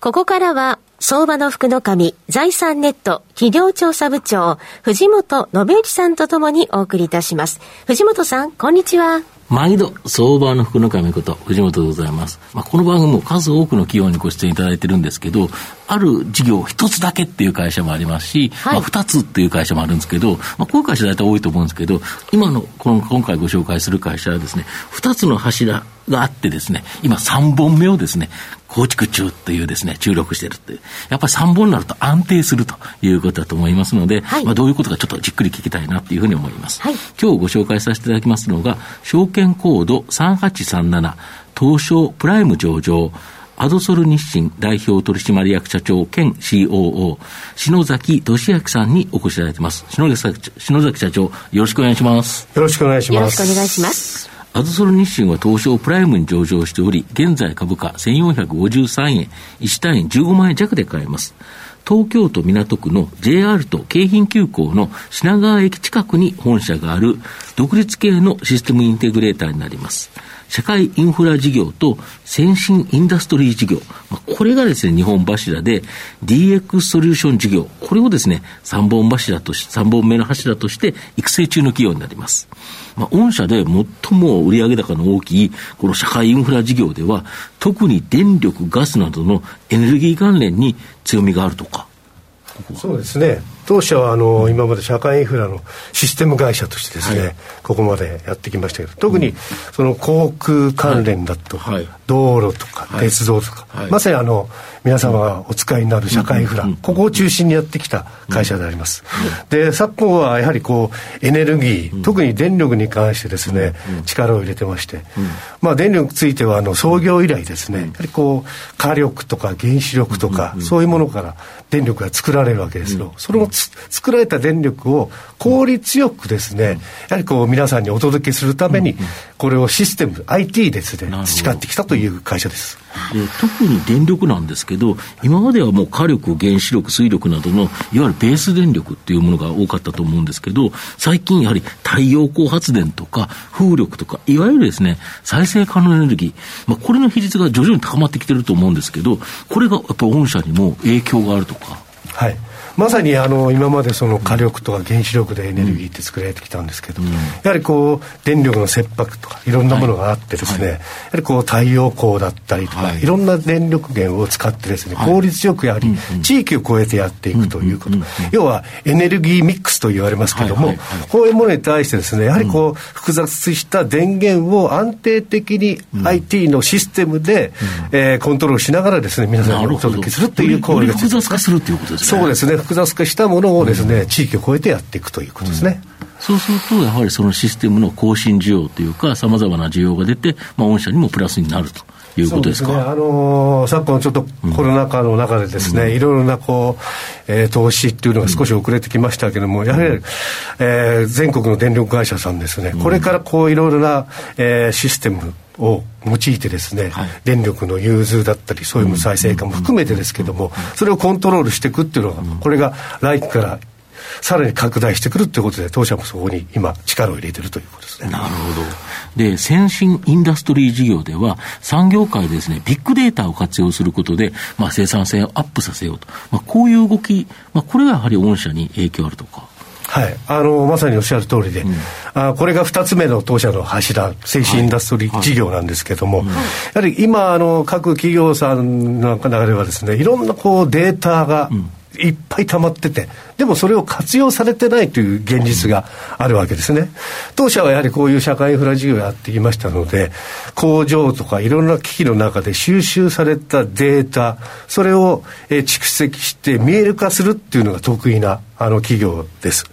ここからは相場の福の神、財産ネット企業調査部長、藤本信之さんとともにお送りいたします。藤本さん、こんにちは。毎度、相場の福の神こと、藤本でございます。まあ、この番組も数多くの企業にご出演いただいてるんですけど、ある事業一つだけっていう会社もありますし、はい、まあ、二つっていう会社もあるんですけど、まあ、こういう会社大体多いと思うんですけど、今の、この、今回ご紹介する会社はですね、二つの柱があってですね、今三本目をですね、構築中というですね、注力してるっていう。やっぱり3本になると安定するということだと思いますので、はい、まあどういうことかちょっとじっくり聞きたいなというふうに思います。はい、今日ご紹介させていただきますのが、証券コード3837東証プライム上場、アドソル日清代表取締役社長兼 COO、篠崎俊明さんにお越しいただいています。篠崎篠崎社長、よろしくお願いします。よろしくお願いします。よろしくお願いします。アズソル日清は東証プライムに上場しており、現在株価1453円、1単位15万円弱で買えます。東京都港区の JR と京浜急行の品川駅近くに本社がある独立系のシステムインテグレーターになります。社会インフラ事業と先進インダストリー事業、まあ、これがですね、日本柱で DX ソリューション事業、これをですね、3本柱とし、3本目の柱として育成中の企業になります。まあ、御社で最も売上高の大きい、この社会インフラ事業では、特に電力、ガスなどのエネルギー関連に強みがあるとか。そうですね。当社はあの今まで社会インフラのシステム会社としてですね、はい、ここまでやってきましたけど特にその航空関連だと、はい、道路とか鉄道とか、はい、まさにあの皆様がお使いになる社会インフラ、ここを中心にやってきた会社であります、で昨今はやはりこうエネルギー、特に電力に関してですね、力を入れてまして、まあ電力についてはあの創業以来ですね、やはりこう火力とか原子力とか、そういうものから電力が作られるわけですよ、それを作られた電力を効率よくですね、やはりこう皆さんにお届けするために、これをシステム、IT ですね、培ってきたという会社です。で特に電力なんですけど、今まではもう火力、原子力、水力などのいわゆるベース電力っていうものが多かったと思うんですけど、最近やはり太陽光発電とか風力とか、いわゆるですね、再生可能エネルギー、まあ、これの比率が徐々に高まってきてると思うんですけど、これがやっぱり御社にも影響があるとか？はいまさにあの今までその火力とか原子力でエネルギーって作られてきたんですけど、うん、やはりこう電力の切迫とかいろんなものがあってですね、はい、やはりこう太陽光だったりとか、はい、いろんな電力源を使ってですね、効率よくやはり地域を超えてやっていくということ、要はエネルギーミックスと言われますけども、こういうものに対してですねやはりこう複雑した電源を安定的に IT のシステムで、うん、えー、コントロールしながらですね皆さんにお届けするという効率複雑化するっていうことですね。そうですね複雑化したものをですね、地域を超えてやっていくということですね。そうすると、やはりそのシステムの更新需要というか、さまざまな需要が出て、まあ、御社にもプラスになると。いうことですか、ね、あのー、昨今ちょっとコロナ禍の中でですね、うん、いろいろなこう、えー、投資っていうのが少し遅れてきましたけれども、うん、やはり、えー、全国の電力会社さんですね、これからこういろいろな、えー、システムを用いてですね、はい、電力の融通だったりそういう再生化も含めてですけども、それをコントロールしていくっていうのが、これが来期からさらに拡大してくるということで、当社もそこに今、力を入れてるということですね。なるほど。で、先進インダストリー事業では、産業界でですね、ビッグデータを活用することで、まあ、生産性をアップさせようと。まあ、こういう動き、まあ、これがやはり御社に影響あるとか。はい、あのまさにおっしゃる通りで、うん、あこれが2つ目の当社の柱、先進インダストリー事業なんですけれども、はいはい、やはり今あの、各企業さんの中ではですね、いろんなこうデータが、いっぱい溜まってて、でもそれを活用されてないという現実があるわけですね。当社はやはりこういう社会インフラ事業をやってきましたので、工場とかいろんな機器の中で収集されたデータ、それを蓄積して見える化するっていうのが得意なあの企業です。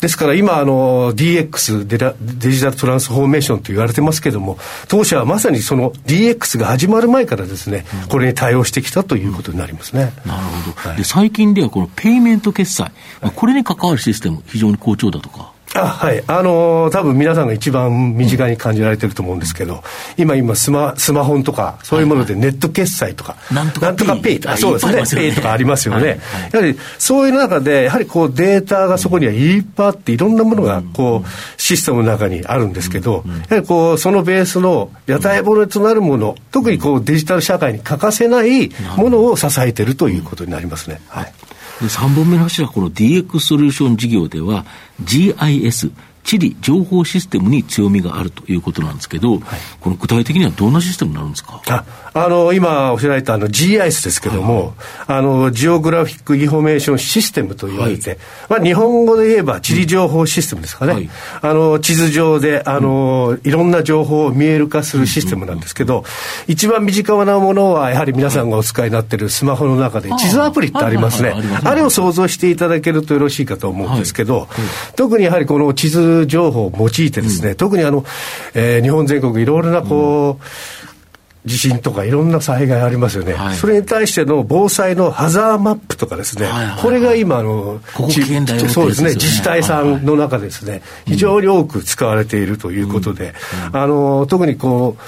ですから今あの DX デデジタルトランスフォーメーションと言われてますけども、当社はまさにその DX が始まる前からですね、これに対応してきたということになりますね。なるほど。はい、で最近ではこのペイメント決済、これに関わるシステム非常に好調だとか。あはい、あのー、多分皆さんが一番身近に感じられてると思うんですけど、今、今スマ、スマホとか、そういうものでネット決済とか、なんとかペイ。とか、そうですね、ペイとかありますよね。やはり、そういう中で、やはりこうデータがそこにはいっぱいあって、いろんなものがこう、システムの中にあるんですけど、やはりこう、そのベースの屋台骨となるもの、特にこうデジタル社会に欠かせないものを支えているということになりますね。はい3本目の柱、この DX ソリューション事業では、GIS、地理情報システムに強みがあるということなんですけど、はい、この具体的にはどんなシステムになるんですか？ああの今おっしゃられたあの GIS ですけども、はい、あのジオグラフィックインフォメーションシステムと言われて、はい、まあ、日本語で言えば地理情報システムですかね、あの地図上であの、うん、いろんな情報を見える化するシステムなんですけど、一番身近なものはやはり皆さんがお使いになっているスマホの中で地図アプリってありますね、あれを想像していただけるとよろしいかと思うんですけど、特にやはりこの地図情報を用いてですね、うん、特にあの、えー、日本全国いろいろなこう、地震とかいろんな災害ありますよね、はい、それに対しての防災のハザーマップとかですね、はいはいはい、これが今の、ここそうですね、自治体さんの中でですね、はい。はい、非常に多く使われているということで、うん。うん、あの特にこう、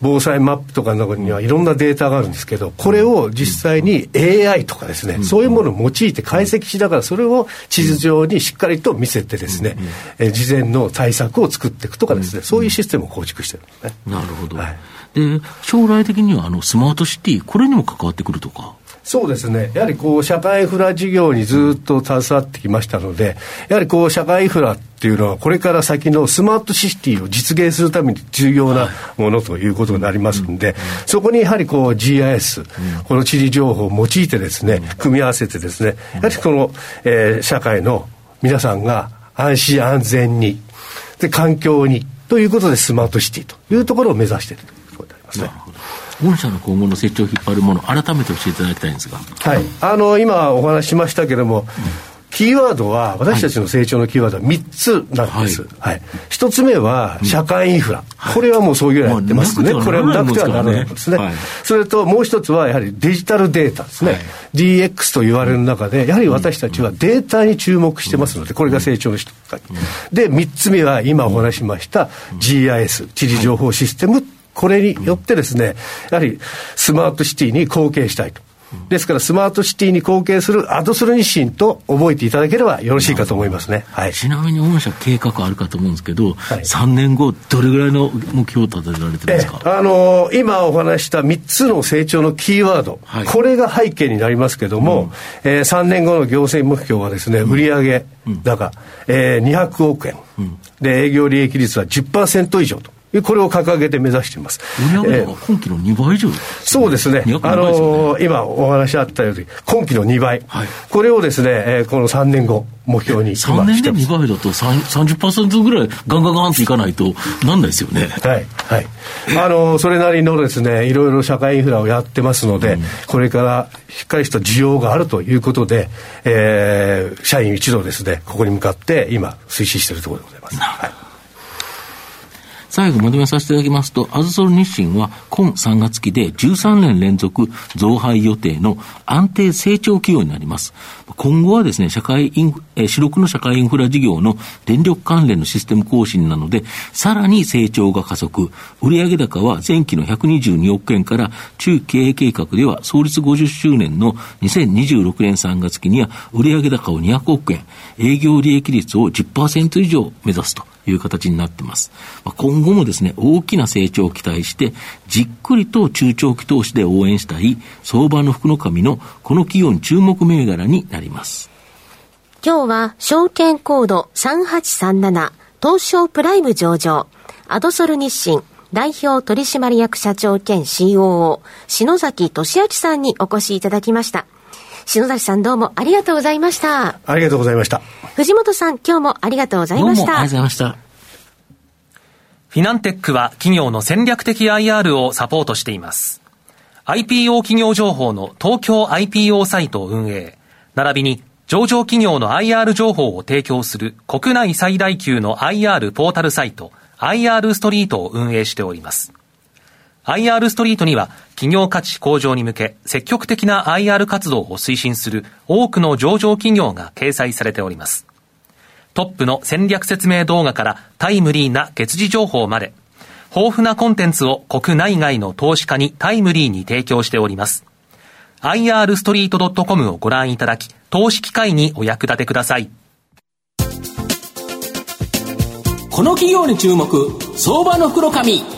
防災マップとかの中にはいろんなデータがあるんですけど、これを実際に AI とかですね、そういうものを用いて解析しながら、それを地図上にしっかりと見せてですね、え事前の対策を作っていくとかですね、そういうシステムを構築してるんですね。なるほど。はい、で、将来的にはあのスマートシティ、これにも関わってくるとか？そうですね、やはりこう社会インフラ事業にずっと携わってきましたので、やはりこう社会インフラっていうのは、これから先のスマートシティを実現するために重要なものということになりますんで、そこにやはりこう GIS、この地理情報を用いてですね、組み合わせてですね、やはりこの、えー、社会の皆さんが安心安全に、で、環境に、ということでスマートシティというところを目指しているますね。御社の今後の成長を引っ張るもの、改めて教えていただきたいんですが。はい。あの、今お話ししましたけれども、うんキーワードは、私たちの成長のキーワードは3つなんです。はい。はい、1つ目は、社会インフラ。うん、これはもうそういうようにやってますね。これはなくてはならないですね。はい、それともう1つは、やはりデジタルデータですね。はい、DX と言われる中で、やはり私たちはデータに注目してますので、これが成長の一つ。で、3つ目は、今お話しました GIS、地理情報システム。これによってですね、やはりスマートシティに貢献したいと。ですから、スマートシティに貢献するアドソル日清と覚えていただければよろしいかと思いますね。はい、ちなみに、御社計画あるかと思うんですけど、はい、3年後、どれぐらいの目標を立てられてるんですか、あのー、今お話した3つの成長のキーワード、はい、これが背景になりますけども、うん、えー、3年後の行政目標はですね、売上高、うん、えー、200億円、うん、で、営業利益率は10%以上と。これを掲げて目指しています。売上高今期の2倍以上、そうですね。あのー、今お話あったように、今期の2倍。はい、これをですね、えー、この3年後、目標に3年で2倍だと30%ぐらいガンガンガンといかないとなんないですよね。はい。はい。あのー、それなりのですね、いろいろ社会インフラをやってますので、うん、これからしっかりした需要があるということで、えー、社員一同ですね、ここに向かって今推進しているところでございます。はい最後まとめさせていただきますと、アズソル日清は今3月期で13年連続増配予定の安定成長企業になります。今後はですね、社会インフ、え主力の社会インフラ事業の電力関連のシステム更新なので、さらに成長が加速。売上高は前期の122億円から中経営計画では創立50周年の2026年3月期には売上高を200億円、営業利益率を10%以上目指すと。いう形になってます。今後もですね、大きな成長を期待して、じっくりと中長期投資で応援したい相場の福の神のこの企業に注目銘柄になります。今日は証券コード3837東証プライム上場アドソル日清代表取締役社長兼 COO 篠崎俊明さんにお越しいただきました。篠崎さんどうもありがとうございました。ありがとうございました。藤本さん、今日もありがとうございました。ありがとうございました。フィナンテックは企業の戦略的 IR をサポートしています。IPO 企業情報の東京 IPO サイトを運営、並びに上場企業の IR 情報を提供する国内最大級の IR ポータルサイト IR ストリートを運営しております。IR ストリートには企業価値向上に向け積極的な IR 活動を推進する多くの上場企業が掲載されております。トップの戦略説明動画からタイムリーな月次情報まで、豊富なコンテンツを国内外の投資家にタイムリーに提供しております。irstreet.com をご覧いただき、投資機会にお役立てください。この企業に注目、相場の袋紙。